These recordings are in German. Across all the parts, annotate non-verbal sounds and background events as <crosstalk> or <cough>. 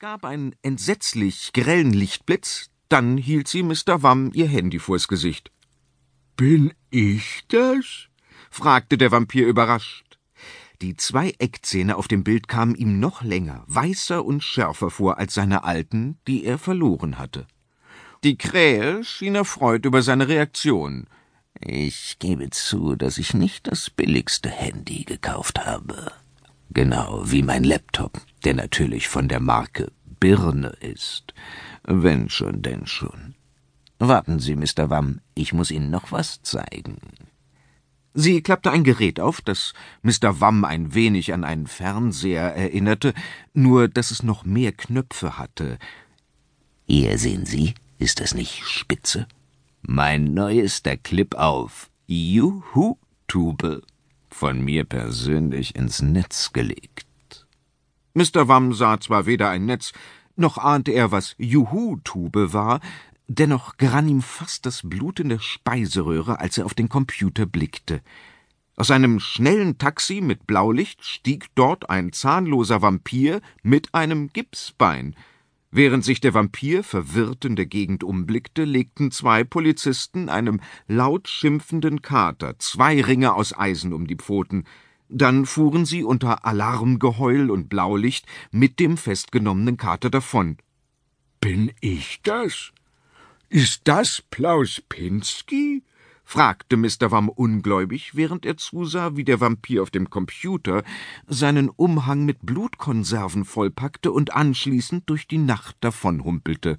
gab einen entsetzlich grellen Lichtblitz, dann hielt sie Mr. Wamm ihr Handy vors Gesicht. Bin ich das? fragte der Vampir überrascht. Die zwei Eckzähne auf dem Bild kamen ihm noch länger, weißer und schärfer vor als seine alten, die er verloren hatte. Die Krähe schien erfreut über seine Reaktion. Ich gebe zu, dass ich nicht das billigste Handy gekauft habe. Genau wie mein Laptop, der natürlich von der Marke Birne ist. Wenn schon, denn schon. Warten Sie, Mr. Wamm, ich muss Ihnen noch was zeigen. Sie klappte ein Gerät auf, das Mr. Wamm ein wenig an einen Fernseher erinnerte, nur dass es noch mehr Knöpfe hatte. Hier sehen Sie, ist das nicht spitze? Mein neuester Clip auf Juhu-Tube von mir persönlich ins Netz gelegt. Mr. Wamm sah zwar weder ein Netz, noch ahnte er, was Juhu-Tube war, dennoch gerann ihm fast das Blut in der Speiseröhre, als er auf den Computer blickte. Aus einem schnellen Taxi mit Blaulicht stieg dort ein zahnloser Vampir mit einem Gipsbein – Während sich der Vampir verwirrt in der Gegend umblickte, legten zwei Polizisten einem laut schimpfenden Kater zwei Ringe aus Eisen um die Pfoten. Dann fuhren sie unter Alarmgeheul und Blaulicht mit dem festgenommenen Kater davon. Bin ich das? Ist das Plaus Pinsky? Fragte Mr. Wamm ungläubig, während er zusah, wie der Vampir auf dem Computer seinen Umhang mit Blutkonserven vollpackte und anschließend durch die Nacht davonhumpelte.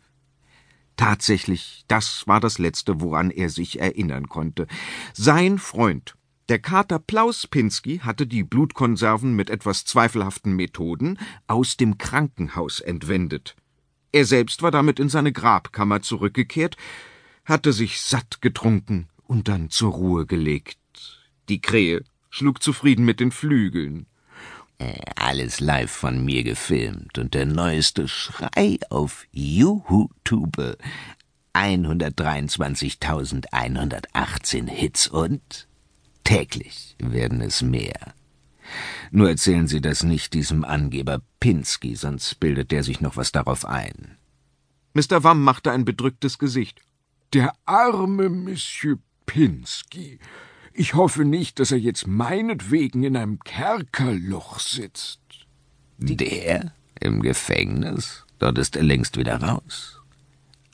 Tatsächlich, das war das Letzte, woran er sich erinnern konnte. Sein Freund, der Kater Plauspinski, hatte die Blutkonserven mit etwas zweifelhaften Methoden aus dem Krankenhaus entwendet. Er selbst war damit in seine Grabkammer zurückgekehrt, hatte sich satt getrunken und dann zur Ruhe gelegt. Die Krähe schlug zufrieden mit den Flügeln. Äh, alles live von mir gefilmt und der neueste Schrei auf YouTube. 123.118 Hits und täglich werden es mehr. Nur erzählen Sie das nicht diesem Angeber Pinsky, sonst bildet der sich noch was darauf ein. Mr. Wamm machte ein bedrücktes Gesicht. Der arme Monsieur Pinsky. Ich hoffe nicht, dass er jetzt meinetwegen in einem Kerkerloch sitzt. Der im Gefängnis? Dort ist er längst wieder raus.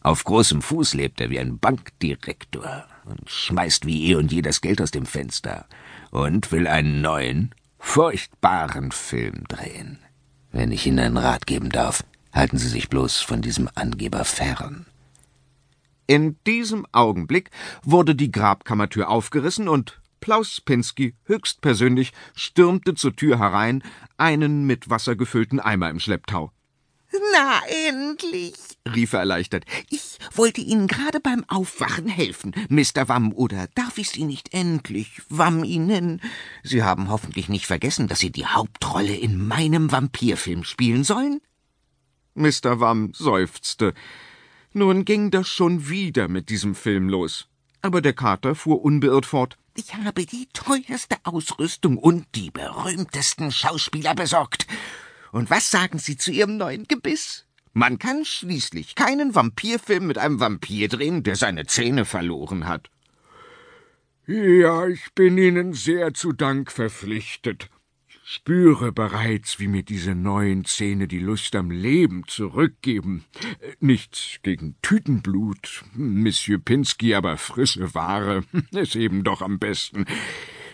Auf großem Fuß lebt er wie ein Bankdirektor und schmeißt wie eh und je das Geld aus dem Fenster und will einen neuen, furchtbaren Film drehen. Wenn ich Ihnen einen Rat geben darf, halten Sie sich bloß von diesem Angeber fern. In diesem Augenblick wurde die Grabkammertür aufgerissen und Plaus Pinsky höchstpersönlich stürmte zur Tür herein, einen mit Wasser gefüllten Eimer im Schlepptau. Na, endlich, rief er erleichtert. Ich wollte Ihnen gerade beim Aufwachen helfen, Mr. Wamm, oder darf ich Sie nicht endlich Wamm Ihnen? Sie haben hoffentlich nicht vergessen, dass Sie die Hauptrolle in meinem Vampirfilm spielen sollen? Mr. Wamm seufzte. Nun ging das schon wieder mit diesem Film los. Aber der Kater fuhr unbeirrt fort. Ich habe die teuerste Ausrüstung und die berühmtesten Schauspieler besorgt. Und was sagen Sie zu Ihrem neuen Gebiss? Man kann schließlich keinen Vampirfilm mit einem Vampir drehen, der seine Zähne verloren hat. Ja, ich bin Ihnen sehr zu Dank verpflichtet spüre bereits, wie mir diese neuen Zähne die Lust am Leben zurückgeben. Nichts gegen Tütenblut, Monsieur Pinsky, aber frische Ware <laughs> ist eben doch am besten.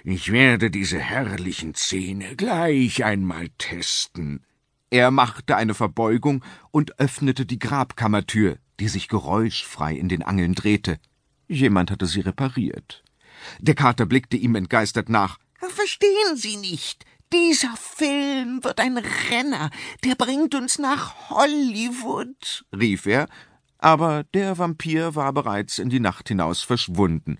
Ich werde diese herrlichen Zähne gleich einmal testen. Er machte eine Verbeugung und öffnete die Grabkammertür, die sich geräuschfrei in den Angeln drehte. Jemand hatte sie repariert. Der Kater blickte ihm entgeistert nach. Verstehen Sie nicht? Dieser Film wird ein Renner, der bringt uns nach Hollywood, rief er, aber der Vampir war bereits in die Nacht hinaus verschwunden.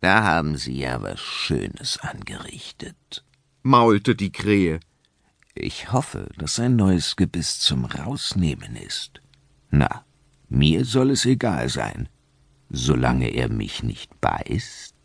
Da haben Sie ja was Schönes angerichtet, maulte die Krähe. Ich hoffe, dass sein neues Gebiss zum Rausnehmen ist. Na, mir soll es egal sein, solange er mich nicht beißt.